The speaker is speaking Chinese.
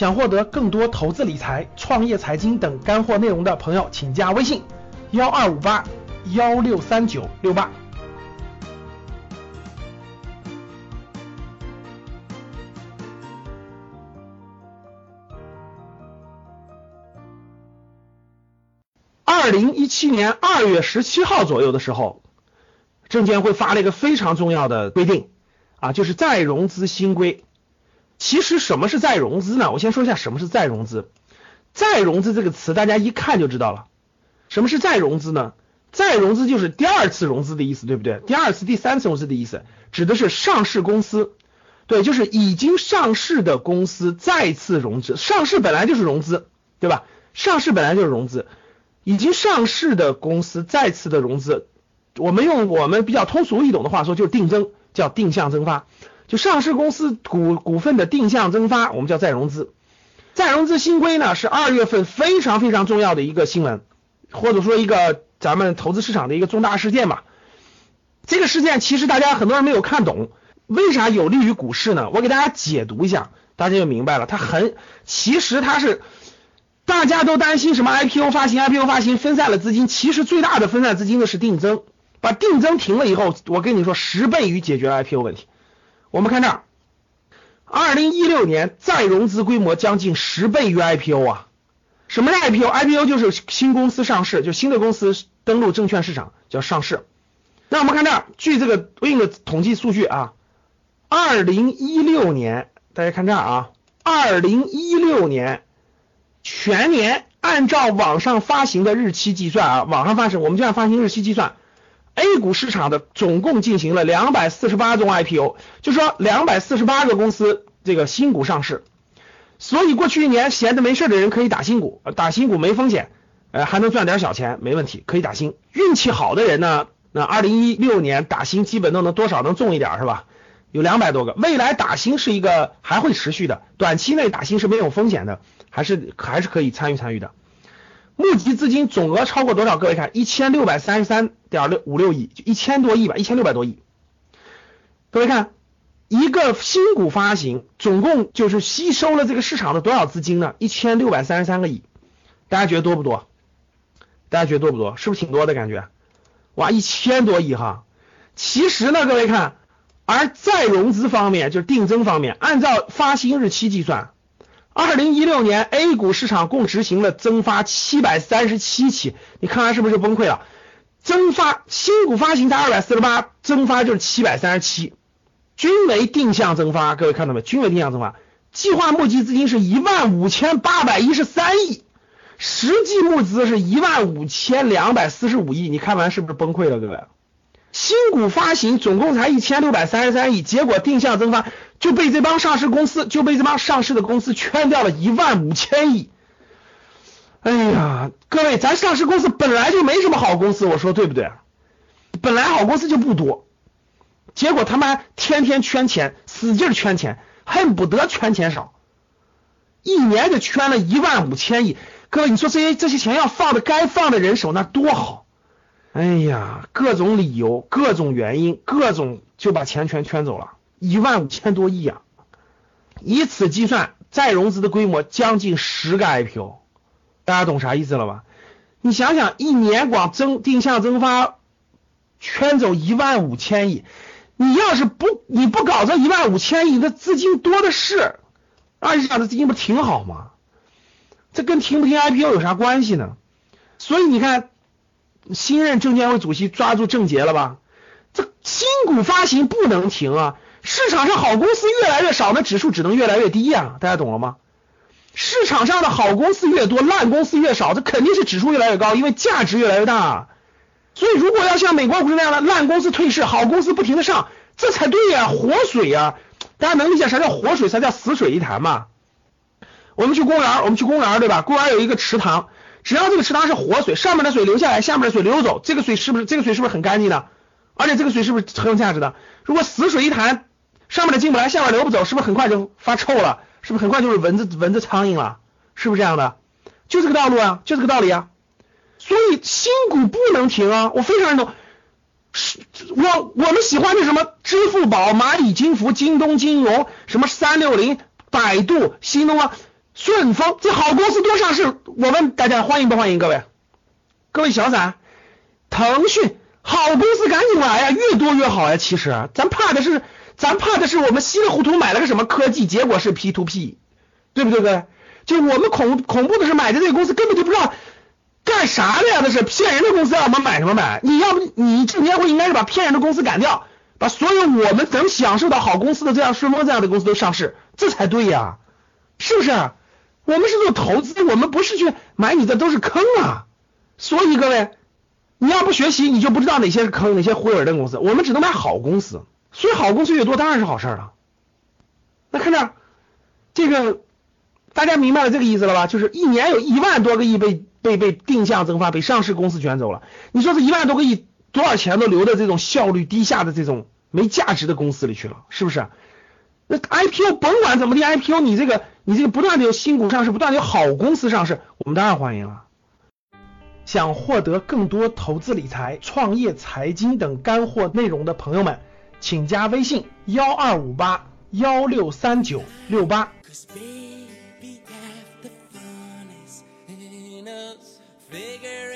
想获得更多投资理财、创业财经等干货内容的朋友，请加微信幺二五八幺六三九六八。二零一七年二月十七号左右的时候，证监会发了一个非常重要的规定啊，就是再融资新规。其实什么是再融资呢？我先说一下什么是再融资。再融资这个词大家一看就知道了。什么是再融资呢？再融资就是第二次融资的意思，对不对？第二次、第三次融资的意思，指的是上市公司，对，就是已经上市的公司再次融资。上市本来就是融资，对吧？上市本来就是融资，已经上市的公司再次的融资，我们用我们比较通俗易懂的话说，就是定增，叫定向增发。就上市公司股股份的定向增发，我们叫再融资。再融资新规呢，是二月份非常非常重要的一个新闻，或者说一个咱们投资市场的一个重大事件嘛。这个事件其实大家很多人没有看懂，为啥有利于股市呢？我给大家解读一下，大家就明白了。它很，其实它是大家都担心什么 IPO 发行，IPO 发行分散了资金，其实最大的分散资金的是定增，把定增停了以后，我跟你说十倍于解决 IPO 问题。我们看这儿，二零一六年再融资规模将近十倍于 IPO 啊！什么是 IPO？IPO 就是新公司上市，就新的公司登陆证券市场叫上市。那我们看这儿，据这个 Win 的统计数据啊，二零一六年，大家看这儿啊，二零一六年全年按照网上发行的日期计算啊，网上发行，我们就按发行日期计算。A 股市场的总共进行了两百四十八宗 IPO，就说两百四十八个公司这个新股上市，所以过去一年闲着没事的人可以打新股，打新股没风险，呃还能赚点小钱，没问题，可以打新。运气好的人呢，那二零一六年打新基本都能多少能中一点是吧？有两百多个，未来打新是一个还会持续的，短期内打新是没有风险的，还是还是可以参与参与的。募集资金总额超过多少？各位看，一千六百三十三点六五六亿，就一千多亿吧，一千六百多亿。各位看，一个新股发行，总共就是吸收了这个市场的多少资金呢？一千六百三十三个亿。大家觉得多不多？大家觉得多不多？是不是挺多的感觉？哇，一千多亿哈。其实呢，各位看，而再融资方面，就是定增方面，按照发行日期计算。二零一六年 A 股市场共执行了增发七百三十七起，你看完是不是就崩溃了？增发新股发行才二百四十八，增发就是七百三十七，均为定向增发。各位看到没？均为定向增发。计划募集资金是一万五千八百一十三亿，实际募资是一万五千两百四十五亿。你看完是不是崩溃了，各位？新股发行总共才一千六百三十三亿，结果定向增发。就被这帮上市公司，就被这帮上市的公司圈掉了一万五千亿。哎呀，各位，咱上市公司本来就没什么好公司，我说对不对？本来好公司就不多，结果他妈天天圈钱，使劲圈钱，恨不得圈钱少，一年就圈了一万五千亿。各位，你说这些这些钱要放的该放的人手，那多好！哎呀，各种理由，各种原因，各种就把钱全圈走了。一万五千多亿啊！以此计算，再融资的规模将近十个 IPO，大家懂啥意思了吧？你想想，一年光增定向增发圈走一万五千亿，你要是不你不搞这一万五千亿，那资金多的是，二级市场的资金不挺好吗？这跟停不停 IPO 有啥关系呢？所以你看，新任证监会主席抓住症结了吧？这新股发行不能停啊！市场上好公司越来越少，那指数只能越来越低呀，大家懂了吗？市场上的好公司越多，烂公司越少，这肯定是指数越来越高，因为价值越来越大。所以如果要像美国股市那样的烂公司退市，好公司不停的上，这才对呀，活水呀！大家能理解啥叫活水，啥叫死水一潭吗？我们去公园，我们去公园对吧？公园有一个池塘，只要这个池塘是活水，上面的水流下来，下面的水流走，这个水是不是这个水是不是很干净的？而且这个水是不是很有价值的？如果死水一潭。上面的进不来，下面流不走，是不是很快就发臭了？是不是很快就是蚊子、蚊子、苍蝇了？是不是这样的？就这个道路啊，就这个道理啊。所以新股不能停啊，我非常认同。是，我我们喜欢的什么支付宝、蚂蚁金服、京东金融，什么三六零、百度、新东方，顺丰这好公司多上市，我问大家欢迎不欢迎各位？各位小散，腾讯好公司赶紧来呀，越多越好呀。其实咱怕的是，咱怕的是我们稀里糊涂买了个什么科技，结果是 P to P，对不对？各位，就我们恐恐怖的是买的这个公司根本就不知道干啥的呀，那是骗人的公司，让我们买什么买？你要不你证监会应该是把骗人的公司赶掉，把所有我们能享受到好公司的这样顺丰这样的公司都上市，这才对呀，是不是？我们是做投资，我们不是去买你的都是坑啊。所以各位，你要不学习，你就不知道哪些是坑，哪些忽悠人的公司。我们只能买好公司，所以好公司越多当然是好事了。那看这这个，大家明白了这个意思了吧？就是一年有一万多个亿被被被定向增发，被上市公司卷走了。你说这一万多个亿多少钱都流到这种效率低下的这种没价值的公司里去了，是不是？那 IPO 甭管怎么的 IPO，你这个你这个不断的有新股上市，不断的有好公司上市，我们当然欢迎了。想获得更多投资理财、创业、财经等干货内容的朋友们，请加微信幺二五八幺六三九六八。Figure